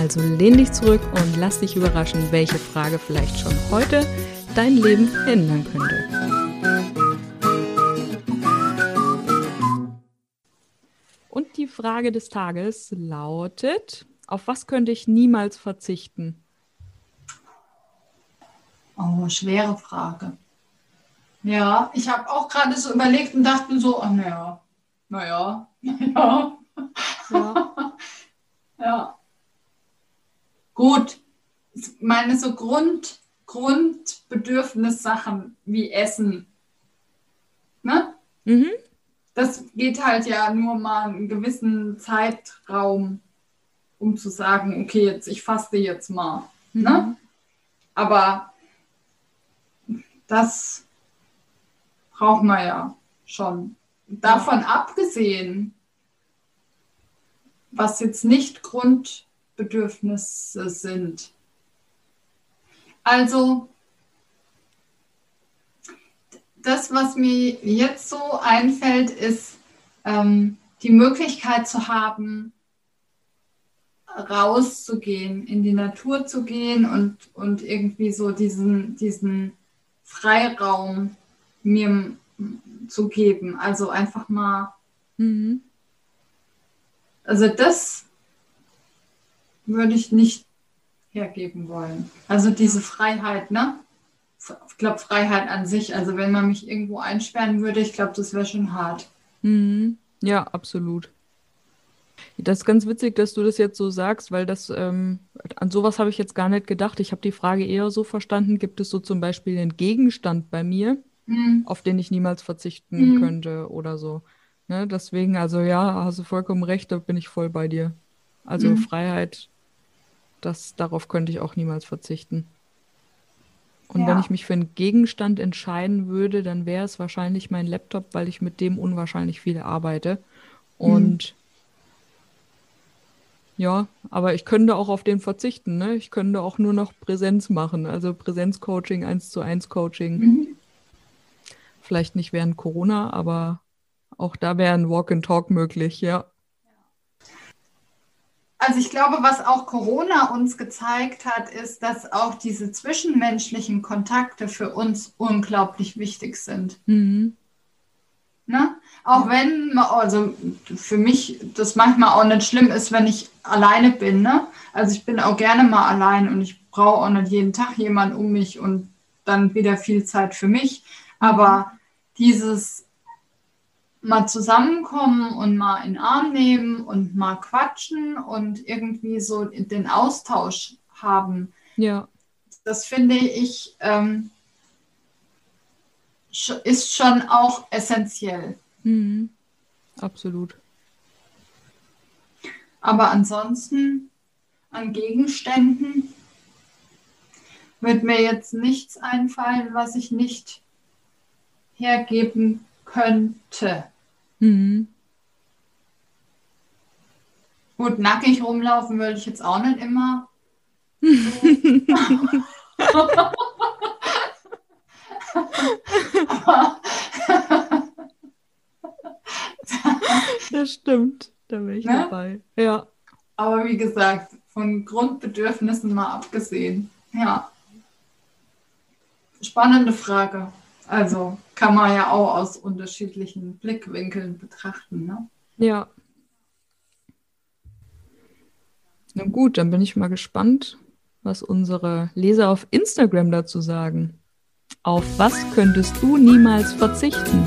also lehn dich zurück und lass dich überraschen, welche Frage vielleicht schon heute dein Leben ändern könnte. Und die Frage des Tages lautet, auf was könnte ich niemals verzichten? Oh, schwere Frage. Ja, ich habe auch gerade so überlegt und dachte so, ach naja, naja, naja. Ja. ja. Gut, meine so Grund, Grundbedürfnissachen wie Essen. Ne? Mhm. Das geht halt ja nur mal einen gewissen Zeitraum, um zu sagen, okay, jetzt ich faste jetzt mal. Mhm. Ne? Aber das braucht man ja schon. Davon abgesehen, was jetzt nicht Grund Bedürfnisse sind. Also das, was mir jetzt so einfällt, ist ähm, die Möglichkeit zu haben, rauszugehen, in die Natur zu gehen und, und irgendwie so diesen, diesen Freiraum mir zu geben. Also einfach mal. Mhm. Also das würde ich nicht hergeben wollen. Also diese Freiheit, ne? Ich glaube, Freiheit an sich. Also wenn man mich irgendwo einsperren würde, ich glaube, das wäre schon hart. Mhm. Ja, absolut. Das ist ganz witzig, dass du das jetzt so sagst, weil das ähm, an sowas habe ich jetzt gar nicht gedacht. Ich habe die Frage eher so verstanden: Gibt es so zum Beispiel einen Gegenstand bei mir, mhm. auf den ich niemals verzichten mhm. könnte oder so? Ne? Deswegen, also ja, hast du vollkommen recht, da bin ich voll bei dir. Also mhm. Freiheit das, darauf könnte ich auch niemals verzichten. Und ja. wenn ich mich für einen Gegenstand entscheiden würde, dann wäre es wahrscheinlich mein Laptop, weil ich mit dem unwahrscheinlich viel arbeite. Und mhm. ja, aber ich könnte auch auf den verzichten. Ne? Ich könnte auch nur noch Präsenz machen, also Präsenzcoaching, 1 zu 1 Coaching. Mhm. Vielleicht nicht während Corona, aber auch da wäre ein Walk and Talk möglich, ja. Also ich glaube, was auch Corona uns gezeigt hat, ist, dass auch diese zwischenmenschlichen Kontakte für uns unglaublich wichtig sind. Mhm. Ne? Auch wenn, also für mich das manchmal auch nicht schlimm ist, wenn ich alleine bin. Ne? Also ich bin auch gerne mal allein und ich brauche auch nicht jeden Tag jemanden um mich und dann wieder viel Zeit für mich. Aber dieses mal zusammenkommen und mal in den Arm nehmen und mal quatschen und irgendwie so den Austausch haben. Ja. Das finde ich ähm, ist schon auch essentiell. Mhm. Absolut. Aber ansonsten an Gegenständen wird mir jetzt nichts einfallen, was ich nicht hergeben könnte. Mhm. Gut, nackig rumlaufen würde ich jetzt auch nicht immer. das stimmt, da bin ich ne? dabei. Ja. Aber wie gesagt, von Grundbedürfnissen mal abgesehen. Ja. Spannende Frage. Also kann man ja auch aus unterschiedlichen Blickwinkeln betrachten. Ne? Ja. Na gut, dann bin ich mal gespannt, was unsere Leser auf Instagram dazu sagen. Auf was könntest du niemals verzichten?